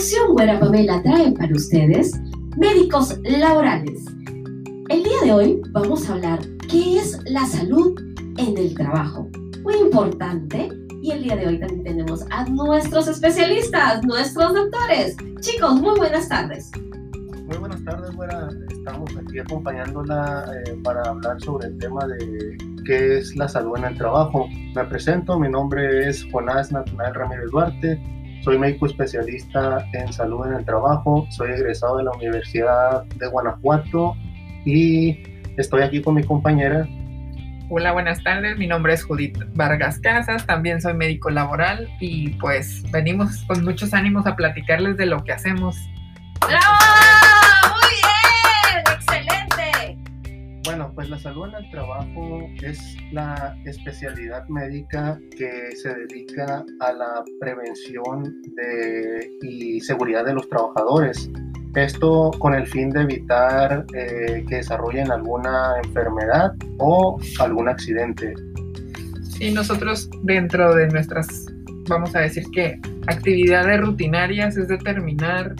producción Buena Pamela trae para ustedes médicos laborales. El día de hoy vamos a hablar qué es la salud en el trabajo. Muy importante. Y el día de hoy también tenemos a nuestros especialistas, nuestros doctores. Chicos, muy buenas tardes. Muy buenas tardes, buena. Estamos aquí acompañándola eh, para hablar sobre el tema de qué es la salud en el trabajo. Me presento, mi nombre es Jonás Nacional Ramírez Duarte, soy médico especialista en salud en el trabajo, soy egresado de la Universidad de Guanajuato y estoy aquí con mi compañera. Hola, buenas tardes. Mi nombre es Judith Vargas Casas, también soy médico laboral y pues venimos con muchos ánimos a platicarles de lo que hacemos. ¡Bravo! La salud en el trabajo es la especialidad médica que se dedica a la prevención de, y seguridad de los trabajadores. Esto con el fin de evitar eh, que desarrollen alguna enfermedad o algún accidente. Sí, nosotros dentro de nuestras, vamos a decir que actividades rutinarias es determinar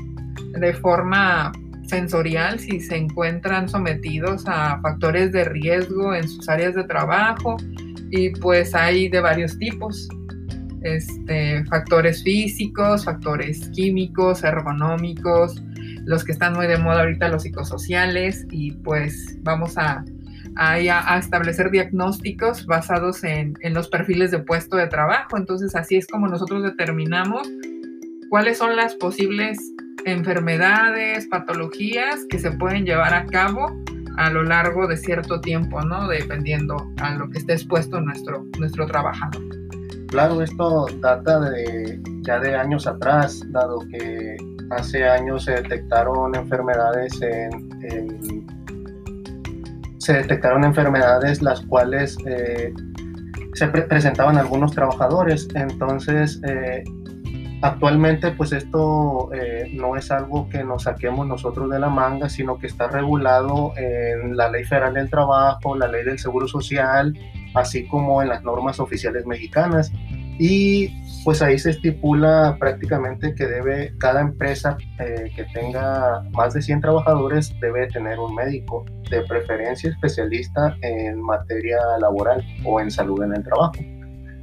de forma sensorial si se encuentran sometidos a factores de riesgo en sus áreas de trabajo y pues hay de varios tipos. Este, factores físicos, factores químicos, ergonómicos, los que están muy de moda ahorita, los psicosociales, y pues vamos a, a, establecer diagnósticos basados en, en los perfiles de puesto de trabajo. Entonces así es como nosotros determinamos cuáles son las posibles enfermedades, patologías que se pueden llevar a cabo a lo largo de cierto tiempo, ¿no? Dependiendo a lo que esté expuesto nuestro, nuestro trabajador. Claro, esto data de ya de años atrás, dado que hace años se detectaron enfermedades en, se detectaron enfermedades las cuales eh, se presentaban algunos trabajadores. Entonces, eh, Actualmente, pues esto eh, no es algo que nos saquemos nosotros de la manga, sino que está regulado en la Ley Federal del Trabajo, la Ley del Seguro Social, así como en las normas oficiales mexicanas. Y pues ahí se estipula prácticamente que debe cada empresa eh, que tenga más de 100 trabajadores debe tener un médico, de preferencia especialista en materia laboral o en salud en el trabajo.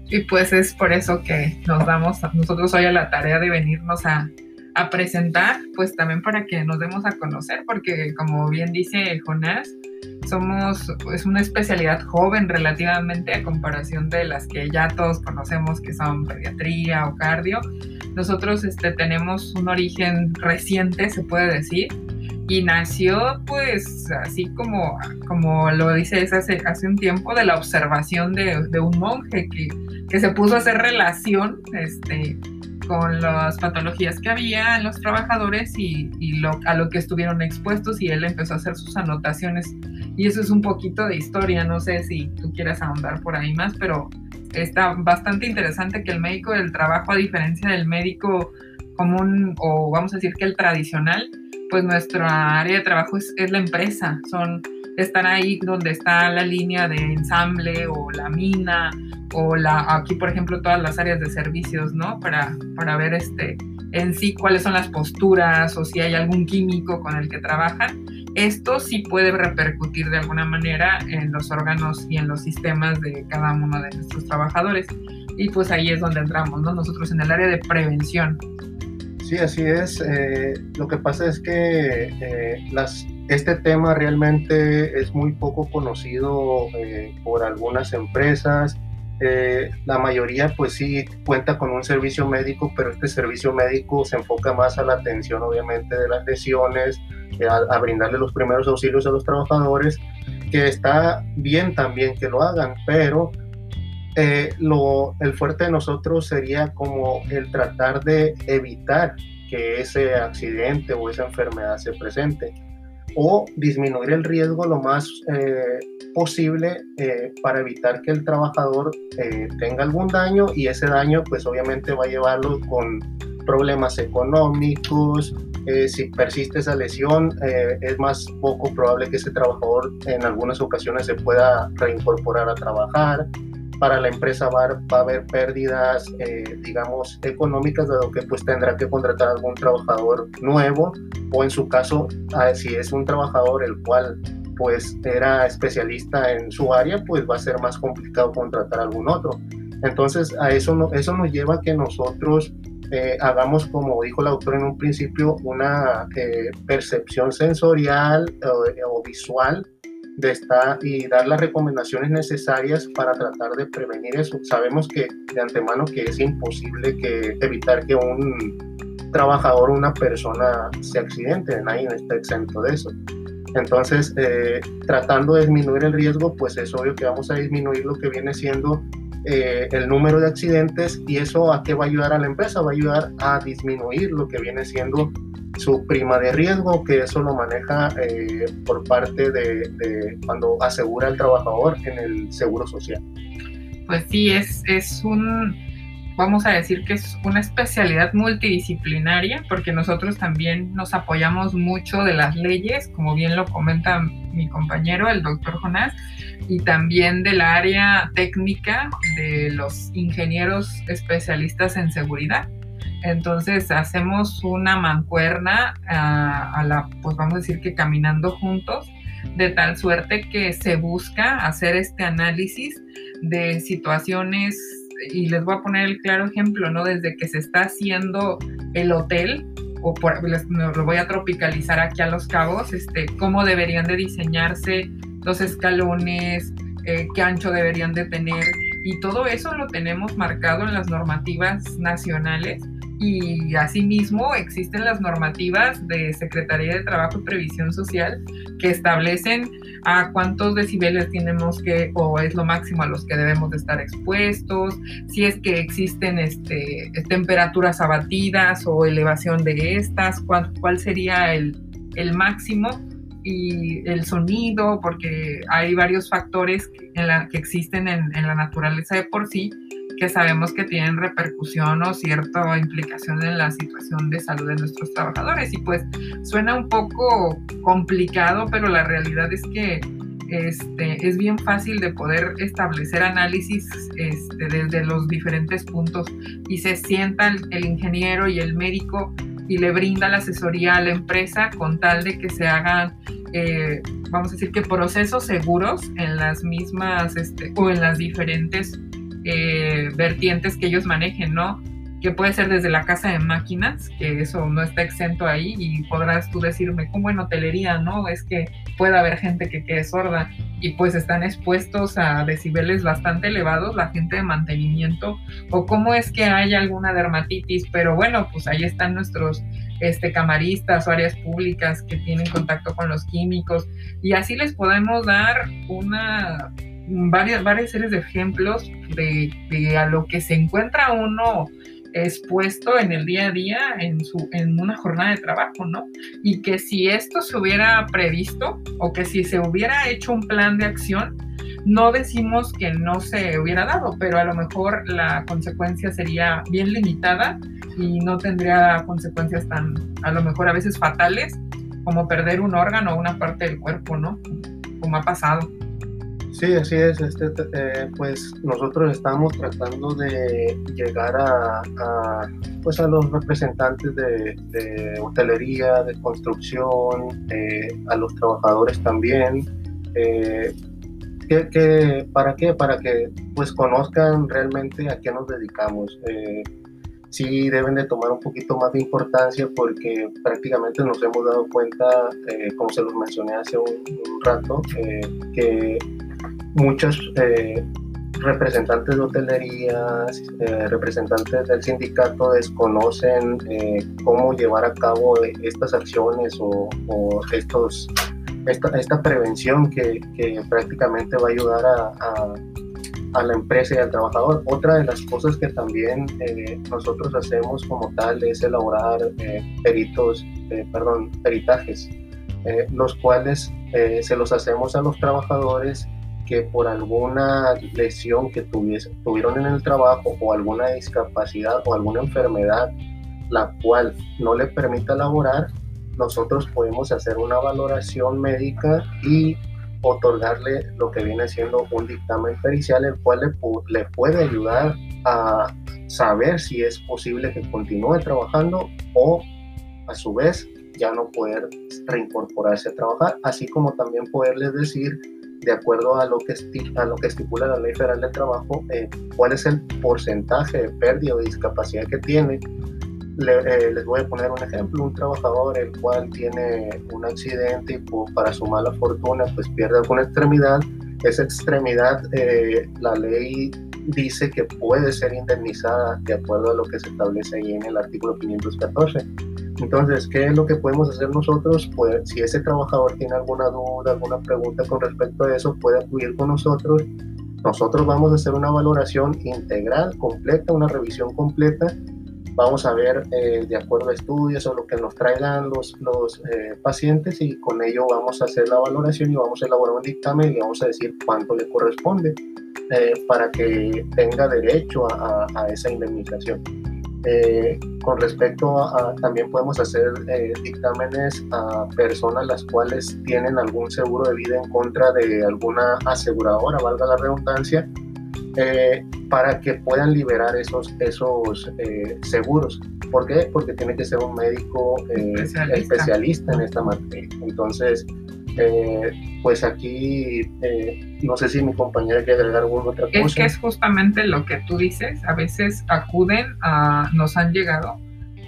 Y pues es por eso que nos damos nosotros hoy a la tarea de venirnos a, a presentar, pues también para que nos demos a conocer, porque como bien dice Jonás, somos es una especialidad joven relativamente a comparación de las que ya todos conocemos que son pediatría o cardio. Nosotros este, tenemos un origen reciente, se puede decir, y nació pues así como, como lo dice hace, hace un tiempo de la observación de, de un monje que, que, se puso a hacer relación este, con las patologías que había en los trabajadores y, y lo, a lo que estuvieron expuestos y él empezó a hacer sus anotaciones. Y eso es un poquito de historia, no sé si tú quieres ahondar por ahí más, pero está bastante interesante que el médico del trabajo a diferencia del médico común o vamos a decir que el tradicional, pues nuestra área de trabajo es, la empresa, son estar ahí donde está la línea de ensamble o la mina o la aquí por ejemplo todas las áreas de servicios, ¿no? Para, para ver este en sí cuáles son las posturas o si hay algún químico con el que trabajan. Esto sí puede repercutir de alguna manera en los órganos y en los sistemas de cada uno de nuestros trabajadores. Y pues ahí es donde entramos, ¿no? Nosotros en el área de prevención. Sí, así es. Eh, lo que pasa es que eh, las, este tema realmente es muy poco conocido eh, por algunas empresas. la mayoría pues sí cuenta con un servicio médico, pero este servicio médico se enfoca más a la atención obviamente de las lesiones, a, a brindarle los primeros auxilios a los trabajadores, que está bien también que lo hagan, pero eh, lo, el fuerte de nosotros sería como el tratar de evitar que ese accidente o esa enfermedad se presente o disminuir el riesgo lo más eh, posible eh, para evitar que el trabajador tenga algún daño y ese daño pues obviamente va a llevarlo con problemas económicos, si persiste esa lesión, es más poco probable que ese trabajador en algunas ocasiones se pueda reincorporar a trabajar para la empresa va, a haber pérdidas, eh, digamos, económicas, dado que pues tendrá que contratar algún trabajador nuevo o en su caso, ah, si es un trabajador el cual pues era especialista en su área, pues va a ser más complicado contratar algún otro. Entonces, a eso, eso nos lleva a que nosotros eh, hagamos, como dijo la autora en un principio, una eh, percepción sensorial o visual de estar y dar las recomendaciones necesarias para tratar de prevenir eso. Sabemos que de antemano que es imposible que evitar que un trabajador o una persona se accidente, nadie está exento de eso. Entonces, eh, tratando de disminuir el riesgo, pues es obvio que vamos a disminuir lo que viene siendo eh, el número de accidentes y eso a qué va a ayudar a la empresa, va a ayudar a disminuir lo que viene siendo su prima de riesgo, que eso lo maneja eh, por parte de, cuando asegura el trabajador en el seguro social. Pues sí, es, es un, vamos a decir que es una especialidad multidisciplinaria, porque nosotros también nos apoyamos mucho de las leyes, como bien lo comenta mi compañero, el doctor Jonás, y también del área técnica de los ingenieros especialistas en seguridad. Entonces hacemos una mancuerna a, la, pues vamos a decir que caminando juntos, de tal suerte que se busca hacer este análisis de situaciones, y les voy a poner el claro ejemplo, ¿no? Desde que se está haciendo el hotel, o por, lo voy a tropicalizar aquí a los cabos, este, cómo deberían de diseñarse los escalones, eh, qué ancho deberían de tener, y todo eso lo tenemos marcado en las normativas nacionales y asimismo existen las normativas de Secretaría de Trabajo y Previsión Social que establecen a cuántos decibeles tenemos que, o es lo máximo a los que debemos de estar expuestos, si es que existen este, temperaturas abatidas o elevación de estas, cuál, cuál sería el, el máximo y el sonido, porque hay varios factores que, existen en, en la naturaleza de por sí que sabemos que tienen repercusión o cierta implicación en la situación de salud de nuestros trabajadores. Y pues suena un poco complicado, pero la realidad es que este, es bien fácil de poder establecer análisis este, desde los diferentes puntos y se sienta el, ingeniero y el médico y le brinda la asesoría a la empresa con tal de que se hagan, eh, vamos a decir que procesos seguros en las mismas este, o en las diferentes eh, vertientes que ellos manejen, ¿no? Que puede ser desde la casa de máquinas, que eso no está exento ahí y podrás tú decirme, como en hotelería, ¿no? Es que puede haber gente que quede sorda y pues están expuestos a decibeles bastante elevados, la gente de mantenimiento, o cómo es que hay alguna dermatitis, pero bueno, pues ahí están nuestros este, camaristas o áreas públicas que tienen contacto con los químicos y así les podemos dar una varias, varias series de ejemplos de, a lo que se encuentra uno expuesto en el día a día en, su, en una jornada de trabajo, ¿no? Y que si esto se hubiera previsto o que si se hubiera hecho un plan de acción, no decimos que no se hubiera dado, pero a lo mejor la consecuencia sería bien limitada y no tendría consecuencias tan, a lo mejor a veces fatales, como perder un órgano o una parte del cuerpo, ¿no? Como ha pasado. Sí, así es. Este, eh, pues nosotros estamos tratando de llegar a, pues a los representantes de, hotelería, de construcción, eh, a los trabajadores también. Eh, para qué? Para que pues conozcan realmente a qué nos dedicamos. sí deben de tomar un poquito más de importancia porque prácticamente nos hemos dado cuenta, como se los mencioné hace un rato, que muchos eh, representantes de hotelería, eh, representantes del sindicato desconocen eh, cómo llevar a cabo estas acciones o, estos, esta, prevención que, prácticamente va a ayudar a, la empresa y al trabajador. Otra de las cosas que también nosotros hacemos como tal es elaborar peritos, perdón, peritajes, los cuales se los hacemos a los trabajadores que por alguna lesión que tuviese, tuvieron en el trabajo o alguna discapacidad o alguna enfermedad la cual no le permita laborar, nosotros podemos hacer una valoración médica y otorgarle lo que viene siendo un dictamen pericial, el cual le, le puede ayudar a saber si es posible que continúe trabajando o a su vez ya no poder reincorporarse a trabajar, así como también poderles decir, de acuerdo a lo que, a lo que estipula la Ley Federal del Trabajo, eh, cuál es el porcentaje de pérdida o discapacidad que tiene. Eh, les voy a poner un ejemplo, un trabajador el cual tiene un accidente y para su mala fortuna pues pierde alguna extremidad, esa extremidad eh, la ley dice que puede ser indemnizada de acuerdo a lo que se establece ahí en el artículo 514. Entonces, ¿qué es lo que podemos hacer nosotros? Pues, si ese trabajador tiene alguna duda, alguna pregunta con respecto a eso, puede acudir con nosotros. Nosotros vamos a hacer una valoración integral, completa, una revisión completa. Vamos a ver eh, de acuerdo a estudios o lo que nos traigan los, los eh, pacientes y con ello vamos a hacer la valoración y vamos a elaborar un dictamen y vamos a decir cuánto le corresponde eh, para que tenga derecho a, a esa indemnización. Eh, con respecto a, también podemos hacer eh, dictámenes a personas las cuales tienen algún seguro de vida en contra de alguna aseguradora, valga la redundancia, eh, para que puedan liberar esos, esos seguros. ¿Por qué? Porque tiene que ser un médico especialista en esta materia. Entonces, eh, pues aquí eh, no sé si mi compañera quiere agregar alguna otra cosa. Es que es justamente lo que tú dices, a veces acuden a, nos han llegado,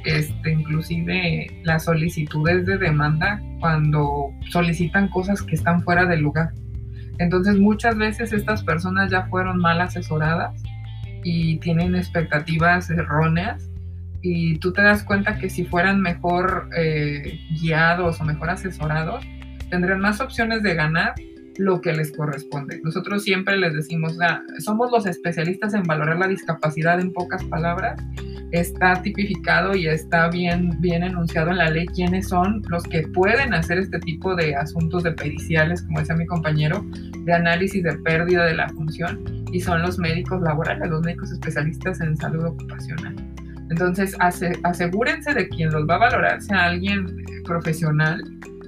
este, inclusive las solicitudes de demanda cuando solicitan cosas que están fuera del lugar. Entonces muchas veces estas personas ya fueron mal asesoradas y tienen expectativas erróneas y tú te das cuenta que si fueran mejor eh, guiados o mejor asesorados, tendrán más opciones de ganar lo que les corresponde. Nosotros siempre les decimos, somos los especialistas en valorar la discapacidad en pocas palabras. Está tipificado y está bien, bien enunciado en la ley quiénes son los que pueden hacer este tipo de asuntos de periciales, como decía mi compañero, de análisis de pérdida de la función, y son los médicos laborales, los médicos especialistas en salud ocupacional. Entonces, asegúrense de quien los va a valorar sea alguien profesional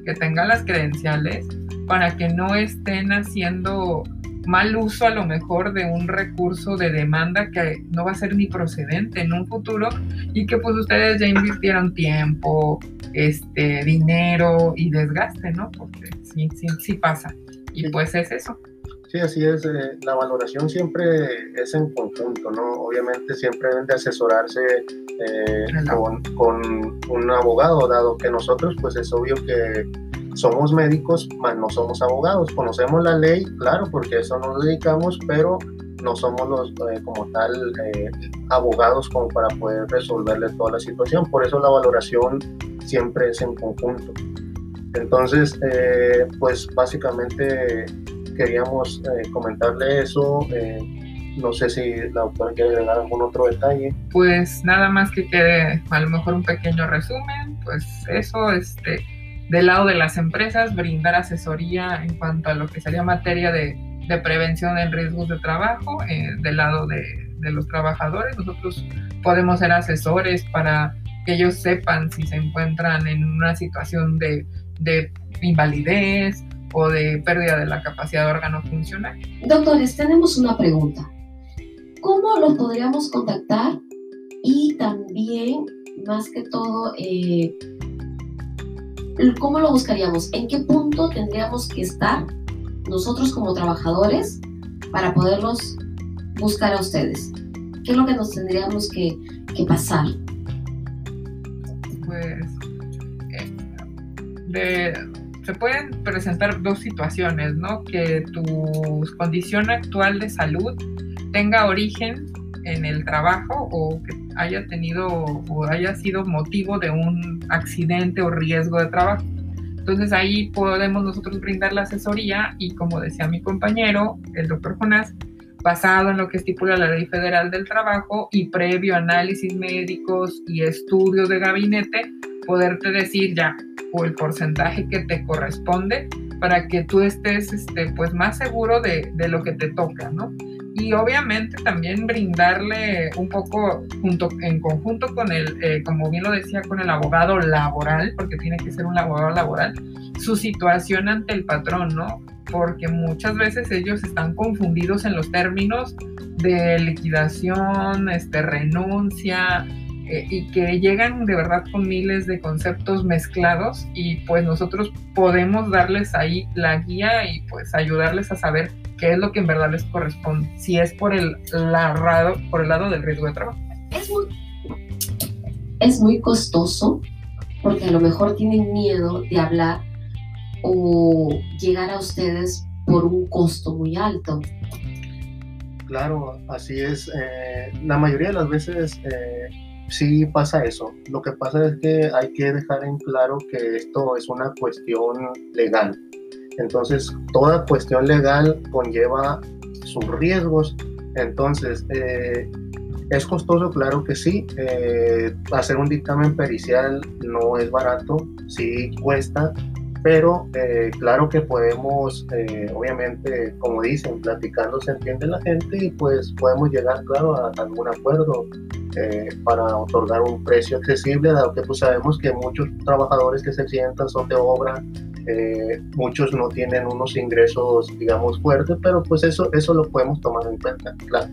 que tenga las credenciales para que no estén haciendo mal uso a lo mejor de un recurso de demanda que no va a ser ni procedente en un futuro y que pues ustedes ya invirtieron tiempo, este, dinero y desgaste, ¿no? Porque sí, sí, sí pasa. Y pues es eso. Sí, así es. Eh, la valoración siempre es en conjunto, ¿no? Obviamente siempre deben de asesorarse eh, con, con, un abogado, dado que nosotros, pues es obvio que somos médicos, mas no somos abogados. Conocemos la ley, claro, porque eso nos dedicamos, pero no somos los eh, como tal abogados como para poder resolverle toda la situación. Por eso la valoración siempre es en conjunto. Entonces, pues básicamente queríamos eh, comentarle eso. Eh, no sé si la doctora quiere agregar algún otro detalle. Pues nada más que quede a lo mejor un pequeño resumen. Pues eso, este, del lado de las empresas, brindar asesoría en cuanto a lo que sería materia de, prevención en riesgos de trabajo. Eh, del lado de, los trabajadores, nosotros podemos ser asesores para que ellos sepan si se encuentran en una situación de invalidez o de pérdida de la capacidad de órgano funcional. Doctores, tenemos una pregunta. ¿Cómo los podríamos contactar? Y también, más que todo, eh, ¿cómo lo buscaríamos? ¿En qué punto tendríamos que estar nosotros como trabajadores para poderlos buscar a ustedes? ¿Qué es lo que nos tendríamos que, que pasar? Pues, eh, de, pueden presentar dos situaciones, ¿no? Que tu condición actual de salud tenga origen en el trabajo o que haya tenido o haya sido motivo de un accidente o riesgo de trabajo. Entonces ahí podemos nosotros brindar la asesoría y como decía mi compañero, el doctor Jonás, basado en lo que estipula la Ley Federal del Trabajo y previo análisis médicos y estudios de gabinete, poderte decir ya o el porcentaje que te corresponde para que tú estés este, pues más seguro de, de, lo que te toca, ¿no? y obviamente también brindarle un poco junto en conjunto con el, eh, como bien lo decía, con el abogado laboral, porque tiene que ser un abogado laboral, su situación ante el patrón, ¿no? Porque muchas veces ellos están confundidos en los términos de liquidación, este, renuncia, eh, y que llegan de verdad con miles de conceptos mezclados y pues nosotros podemos darles ahí la guía y pues ayudarles a saber qué es lo que en verdad les corresponde, si es por el, lado, por el lado del riesgo de trabajo. Es muy, es muy costoso porque a lo mejor tienen miedo de hablar o llegar a ustedes por un costo muy alto. Claro, así es. Eh, la mayoría de las veces eh, sí pasa eso. Lo que pasa es que hay que dejar en claro que esto es una cuestión legal. Entonces, toda cuestión legal conlleva sus riesgos. Entonces, eh, es costoso, claro que sí. Eh, hacer un dictamen pericial no es barato, sí cuesta, pero eh, claro que podemos, obviamente, como dicen, platicando se entiende la gente y pues podemos llegar, claro, a, a algún acuerdo para otorgar un precio accesible, dado que pues sabemos que muchos trabajadores que se sientan son de obra, eh, muchos no tienen unos ingresos, digamos, fuertes, pero pues eso, eso lo podemos tomar en cuenta, claro.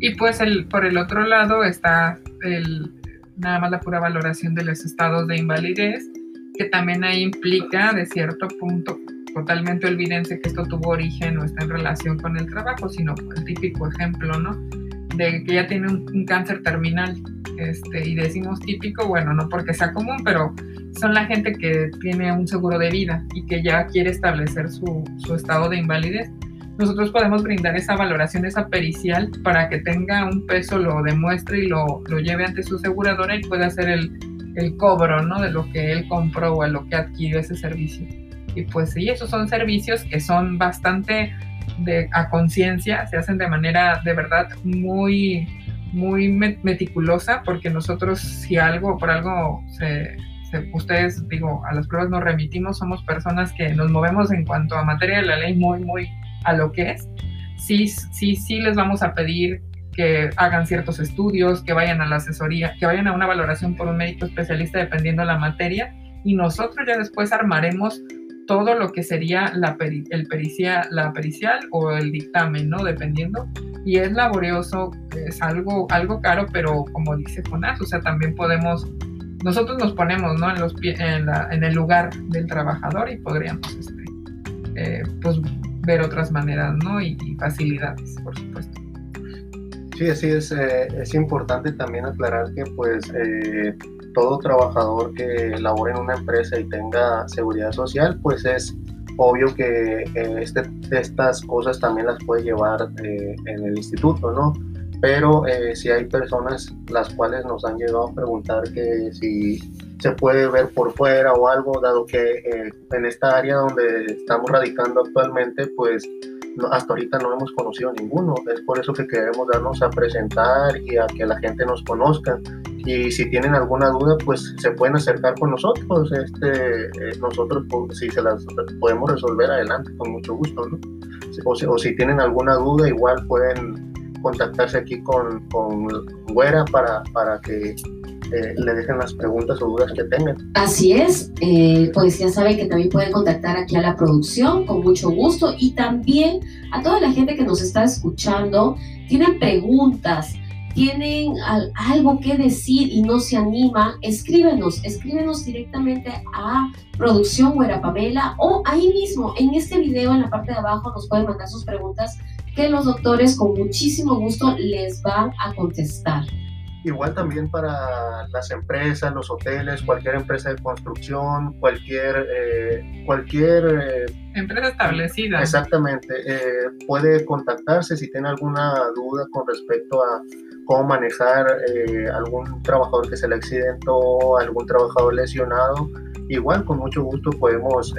Y pues el, por el otro lado está el, nada más la pura valoración de los estados de invalidez, que también ahí implica de cierto punto, totalmente olvídense que esto tuvo origen o está en relación con el trabajo, sino el típico ejemplo, ¿no? De que ya tiene un, cáncer terminal, este, y decimos típico, bueno, no porque sea común, pero son la gente que tiene un seguro de vida y que ya quiere establecer su, su estado de invalidez. Nosotros podemos brindar esa valoración, esa pericial, para que tenga un peso, lo demuestre y lo, lo lleve ante su aseguradora y pueda hacer el, el cobro ¿no? de lo que él compró o a lo que adquirió ese servicio. Y pues sí, esos son servicios que son bastante de, a conciencia, se hacen de manera de verdad muy, muy meticulosa, porque nosotros si algo, por algo se, ustedes, digo, a las pruebas nos remitimos, somos personas que nos movemos en cuanto a materia de la ley muy, muy a lo que es. Sí, sí, sí les vamos a pedir que hagan ciertos estudios, que vayan a la asesoría, que vayan a una valoración por un médico especialista dependiendo la materia y nosotros ya después armaremos todo lo que sería la, el pericia, la pericial o el dictamen, ¿no? Dependiendo. Y es laborioso, es algo, algo caro, pero como dice Jonás, o sea, también podemos nosotros nos ponemos ¿no? en, los en, la, en, el lugar del trabajador y podríamos este, eh, pues, ver otras maneras ¿no? y, facilidades, por supuesto. Sí, así es. Eh, es importante también aclarar que pues eh, todo trabajador que labore en una empresa y tenga seguridad social, pues es obvio que este, estas cosas también las puede llevar en el instituto, ¿no? pero eh, si hay personas las cuales nos han llegado a preguntar que si se puede ver por fuera o algo, dado que eh, en esta área donde estamos radicando actualmente, pues hasta ahorita no hemos conocido ninguno. Es por eso que queremos darnos a presentar y a que la gente nos conozca. Y si tienen alguna duda, pues se pueden acercar con nosotros. Este, eh, nosotros, pues, si se las podemos resolver adelante, con mucho gusto. ¿no? O si tienen alguna duda, igual pueden contactarse aquí con, con Güera para, para que eh, le dejen las preguntas o dudas que tengan. Así es, eh, pues ya saben que también pueden contactar aquí a la producción con mucho gusto y también a toda la gente que nos está escuchando, tienen preguntas, tienen algo que decir y no se anima, escríbenos, escríbenos directamente a Producción Güera Pamela o ahí mismo en este video en la parte de abajo nos pueden mandar sus preguntas que los doctores con muchísimo gusto les van a contestar. Igual también para las empresas, los hoteles, cualquier empresa de construcción, cualquier... Eh, cualquier eh, empresa establecida. Exactamente. Eh, puede contactarse si tiene alguna duda con respecto a cómo manejar algún trabajador que se le accidentó, algún trabajador lesionado. Igual con mucho gusto podemos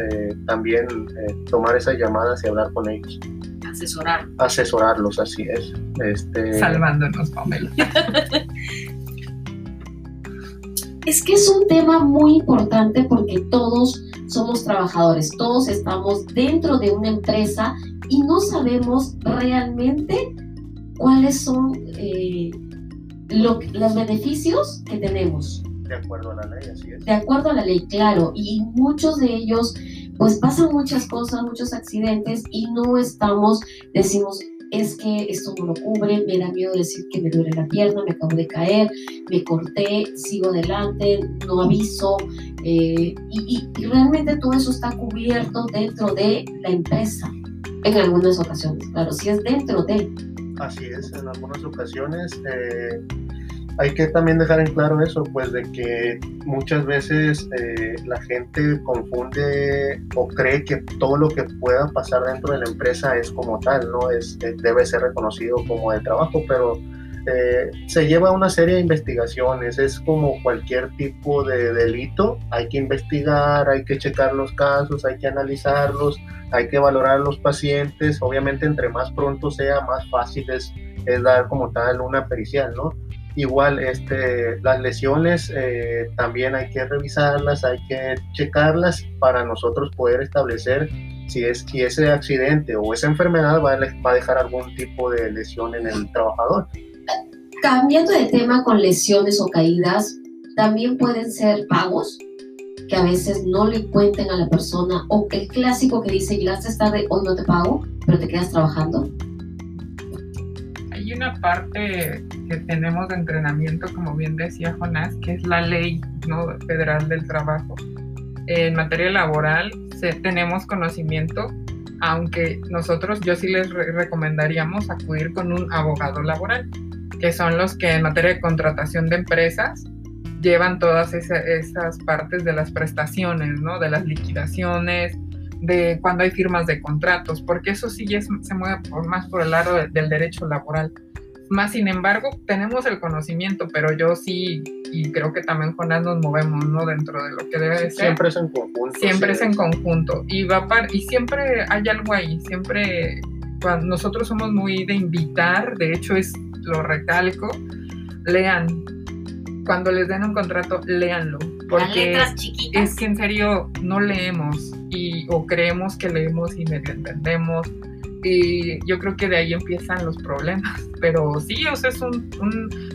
también tomar esas llamadas y hablar con ellos asesorar. Asesorarlos, así es. Este... Salvándonos, Pamela. es que es un tema muy importante porque todos somos trabajadores, todos estamos dentro de una empresa y no sabemos realmente cuáles son eh, los beneficios que tenemos. De acuerdo a la ley, así es. De acuerdo a la ley, claro. Y muchos de ellos, pues pasan muchas cosas, muchos accidentes y no estamos, decimos, es que esto no lo cubre, me da miedo decir que me duele la pierna, me acabo de caer, me corté, sigo adelante, no aviso. Eh, y, realmente todo eso está cubierto dentro de la empresa, en algunas ocasiones, claro, si es dentro de. Así es, en algunas ocasiones. Eh, hay que también dejar en claro eso, pues de que muchas veces eh, la gente confunde o cree que todo lo que pueda pasar dentro de la empresa es como tal, no es eh, debe ser reconocido como de trabajo, pero eh, se lleva una serie de investigaciones, es como cualquier tipo de delito, hay que investigar, hay que checar los casos, hay que analizarlos, hay que valorar a los pacientes, obviamente entre más pronto sea, más fácil es, es dar como tal una pericial, ¿no? Igual, este, las lesiones eh, también hay que revisarlas, hay que checarlas para nosotros poder establecer si, es, si ese accidente o esa enfermedad va a, va a dejar algún tipo de lesión en el trabajador. Cambiando de tema con lesiones o caídas, también pueden ser pagos que a veces no le cuenten a la persona o el clásico que dice llegaste tarde, hoy no te pago, pero te quedas trabajando una parte que tenemos de entrenamiento, como bien decía Jonás, que es la ley federal del trabajo. En materia laboral se, tenemos conocimiento, aunque nosotros yo sí les recomendaríamos acudir con un abogado laboral, que son los que en materia de contratación de empresas llevan todas esas partes de las prestaciones, ¿no? de las liquidaciones, de cuando hay firmas de contratos, porque eso sí ya se mueve por, más por el lado del derecho laboral. Más sin embargo, tenemos el conocimiento, pero yo sí, y creo que también Jonás nos movemos, ¿no? Dentro de lo que debe de ser. Siempre es en conjunto. Siempre es en conjunto. Y, va y siempre hay algo ahí, siempre, cuando nosotros somos muy de invitar, de hecho es, lo recalco, lean. Cuando les den un contrato, léanlo. Porque es que en serio no leemos y, o creemos que leemos y medio entendemos y yo creo que de ahí empiezan los problemas. Pero sí, o sea, es un,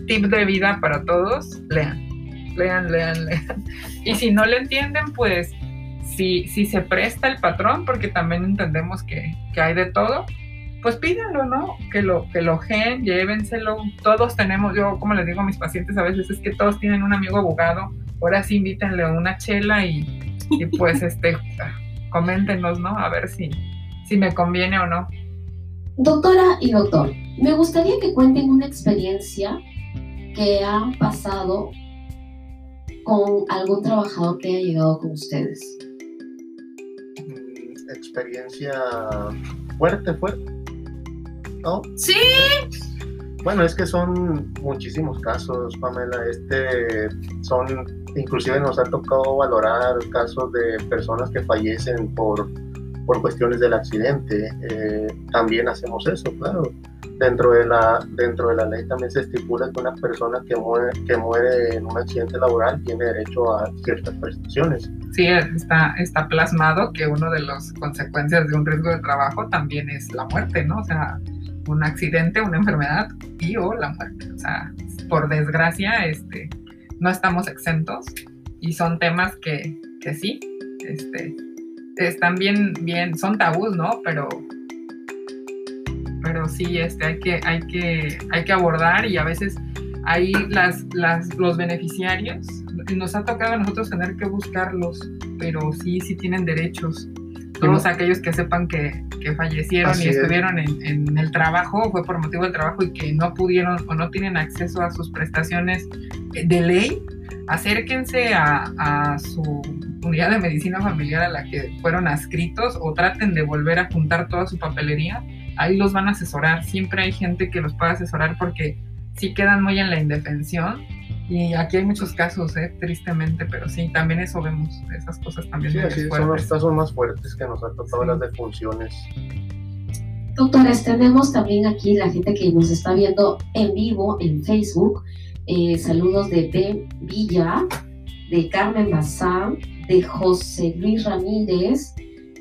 tip de vida para todos. Lean, lean, lean, lean. Y si no le entienden, pues si, si se presta el patrón, porque también entendemos que, que hay de todo, pues pídanlo, ¿no? Que lo, que lo gen, llévenselo. Todos tenemos, yo como les digo a mis pacientes a veces, es que todos tienen un amigo abogado. Ahora sí invítenle una chela y, y pues este, coméntenos, ¿no? A ver si, si me conviene o no. Doctora y doctor, me gustaría que cuenten una experiencia que han pasado con algún trabajador que haya llegado con ustedes. Mm, experiencia fuerte, fuerte. ¿No? Sí. Bueno, es que son muchísimos casos, Pamela. Este, son, inclusive nos ha tocado valorar casos de personas que fallecen por por cuestiones del accidente. Eh, también hacemos eso, claro. Dentro de, la, dentro de la ley también se estipula que una persona que muere, que muere en un accidente laboral tiene derecho a ciertas prestaciones. Sí, está, está plasmado que una de las consecuencias de un riesgo de trabajo también es la muerte, ¿no? O sea, un accidente, una enfermedad y o la muerte. O sea, por desgracia, este, no estamos exentos y son temas que, que sí, este, están bien, bien, son tabús, ¿no? Pero, pero sí, este, hay que, hay que, hay que abordar y a veces ahí las, las, los beneficiarios, nos ha tocado a nosotros tener que buscarlos, pero sí, sí tienen derechos. Todos aquellos que sepan que, que fallecieron y estuvieron en, en, el trabajo, fue por motivo del trabajo y que no pudieron o no tienen acceso a sus prestaciones de ley, acérquense a, a su unidad de medicina familiar a la que fueron adscritos o traten de volver a juntar toda su papelería, ahí los van a asesorar. Siempre hay gente que los puede asesorar porque sí quedan muy en la indefensión. Y aquí hay muchos casos, ¿eh? tristemente, pero sí, también eso vemos, esas cosas también. Sí, así son los casos más fuertes que nos han tocado las defunciones. Doctores, tenemos también aquí la gente que nos está viendo en vivo en Facebook. Eh, saludos de Ben Villa, de Carmen Bazán, de José Luis Ramírez,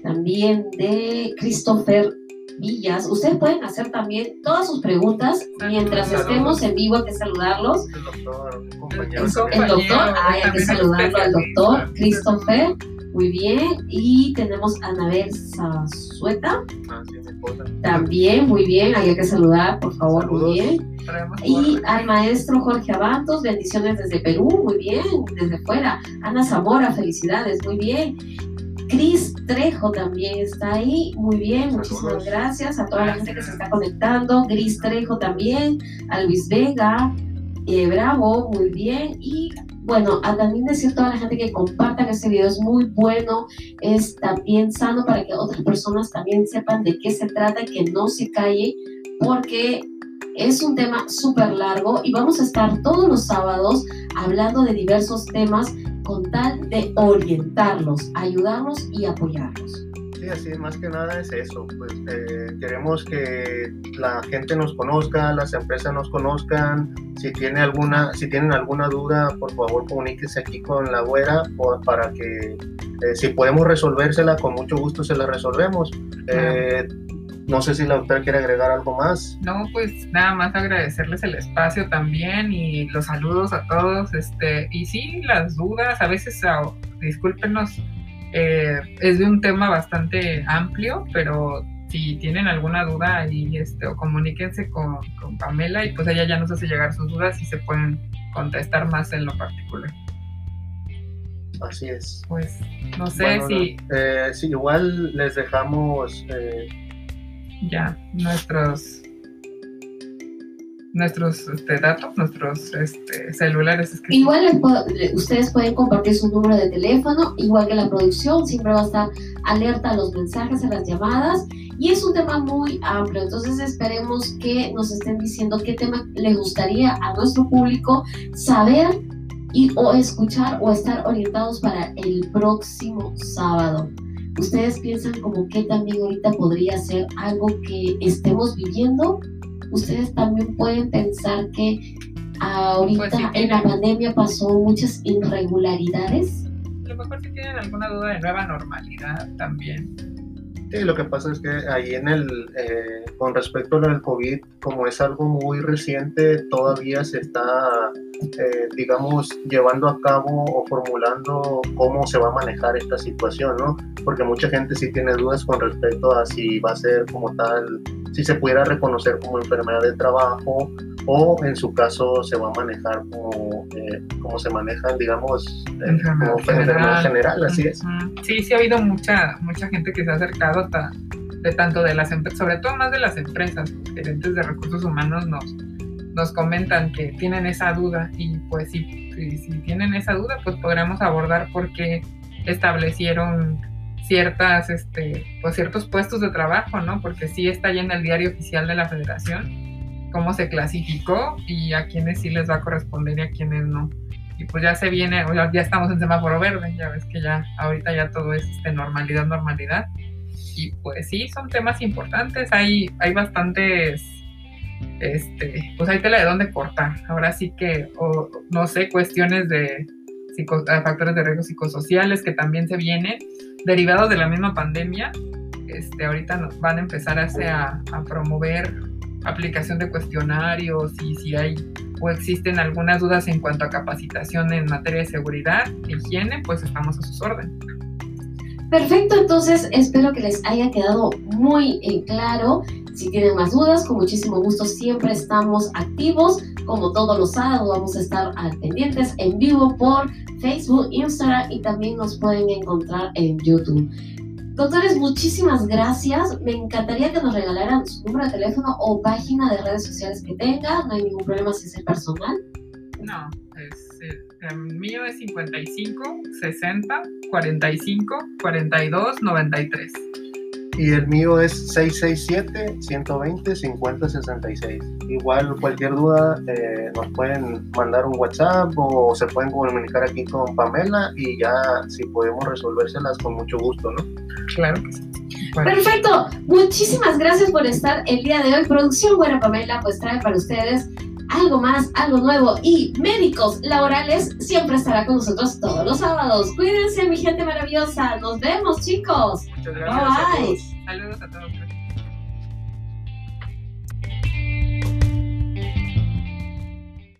también de Christopher Villas. Ustedes pueden hacer también todas sus preguntas mientras estemos en vivo, hay que saludarlos. El doctor, compañero el doctor, ay, hay que saludarlo al doctor Christopher. Muy bien. Y tenemos a Anabel Zazueta. Ah. También, muy bien. Hay que saludar, por favor, muy bien. Y al maestro Jorge Avantos, bendiciones desde Perú, muy bien, desde fuera. Ana Zamora, felicidades, muy bien. Cris Trejo también está ahí, muy bien, muchísimas Saludos. gracias a toda la gente que se está conectando. Gris Trejo también, a Luis Vega, eh, Bravo, muy bien. Y bueno, a también decir a toda la gente que compartan este video, es muy bueno, es también sano para que otras personas también sepan de qué se trata y que no se calle, porque es un tema súper largo y vamos a estar todos los sábados hablando de diversos temas con tal de orientarlos, ayudarlos y apoyarlos. Sí, así más que nada es eso. Pues eh, queremos que la gente nos conozca, las empresas nos conozcan. Si tiene alguna, si tienen alguna duda, por favor comuníquese aquí con la güera para que eh, si podemos resolvérsela, con mucho gusto se la resolvemos. Eh, no sé si la doctora quiere agregar algo más. No, pues nada más agradecerles el espacio también y los saludos a todos. Este, y sí, las dudas, a veces, ah, discúlpenos, eh, es de un tema bastante amplio, pero si tienen alguna duda ahí, este, o comuníquense con, con Pamela y pues ella ya nos hace llegar sus dudas y se pueden contestar más en lo particular. Así es. Pues no sé Bueno, si eh, sí, igual les dejamos eh, ya nuestros nuestros este, datos, nuestros este, celulares. es Igual les puedo- ustedes pueden compartir su número de teléfono, igual que la producción, siempre va a estar alerta a los mensajes, a las llamadas. Y es un tema muy amplio, entonces esperemos que nos estén diciendo qué tema les gustaría a nuestro público saber y o escuchar o estar orientados para el próximo sábado. ¿Ustedes piensan como que también ahorita podría ser algo que estemos viviendo? ¿Ustedes también pueden pensar que ahorita Pues sí, en la pandemia pasó muchas irregularidades? A lo mejor si tienen alguna duda de nueva normalidad también. Sí, lo que pasa es que ahí en el, eh, con respecto a lo del COVID, como es algo muy reciente, todavía se está, eh, digamos, llevando a cabo o formulando cómo se va a manejar esta situación, ¿no? Porque mucha gente sí tiene dudas con respecto a si va a ser como tal, si se pudiera reconocer como enfermedad de trabajo o en su caso se va a manejar como, eh, como se manejan, digamos, eh, como enfermedad general. general, así es. Sí, sí ha habido mucha, mucha gente que se ha acercado hasta de tanto de las empresas, sobre todo más de las empresas, gerentes de recursos humanos nos, nos comentan que tienen esa duda y pues si, si, si tienen esa duda pues podremos abordar por qué establecieron ciertas, este, pues ciertos puestos de trabajo, ¿no? Porque sí está ya en el diario oficial de la federación cómo se clasificó y a quienes sí les va a corresponder y a quienes no y pues ya se viene, ya estamos en semáforo verde, ya ves que ya ahorita ya todo es este, normalidad, normalidad. Y pues sí, son temas importantes, hay, hay bastantes, este, pues hay tela de dónde cortar. Ahora sí que, o, no sé, cuestiones de psico- eh, factores de riesgo psicosociales que también se vienen, derivados de la misma pandemia. Este, ahorita van a empezar a, promover aplicación de cuestionarios y si hay o existen algunas dudas en cuanto a capacitación en materia de seguridad, higiene, pues estamos a sus órdenes. Perfecto, entonces espero que les haya quedado muy en claro. Si tienen más dudas, con muchísimo gusto siempre estamos activos. Como todos los sábados vamos a estar pendientes en vivo por Facebook, Instagram y también nos pueden encontrar en YouTube. Doctores, muchísimas gracias. Me encantaría que nos regalaran su número de teléfono o página de redes sociales que tenga. No hay ningún problema si es el personal. No, es, eh, el mío es 55 60 45 42 93. Y el mío es 667-120-5066. Igual cualquier duda eh, nos pueden mandar un WhatsApp o se pueden comunicar aquí con Pamela y ya si podemos resolvérselas con mucho gusto, ¿no? Claro que sí. Bueno, Perfecto, muchísimas gracias por estar el día de hoy. Producción Buena Pamela pues trae para ustedes algo más, algo nuevo y médicos laborales siempre estará con nosotros todos los sábados. Cuídense mi gente maravillosa, nos vemos chicos. Muchas gracias a todos. saludos a todos.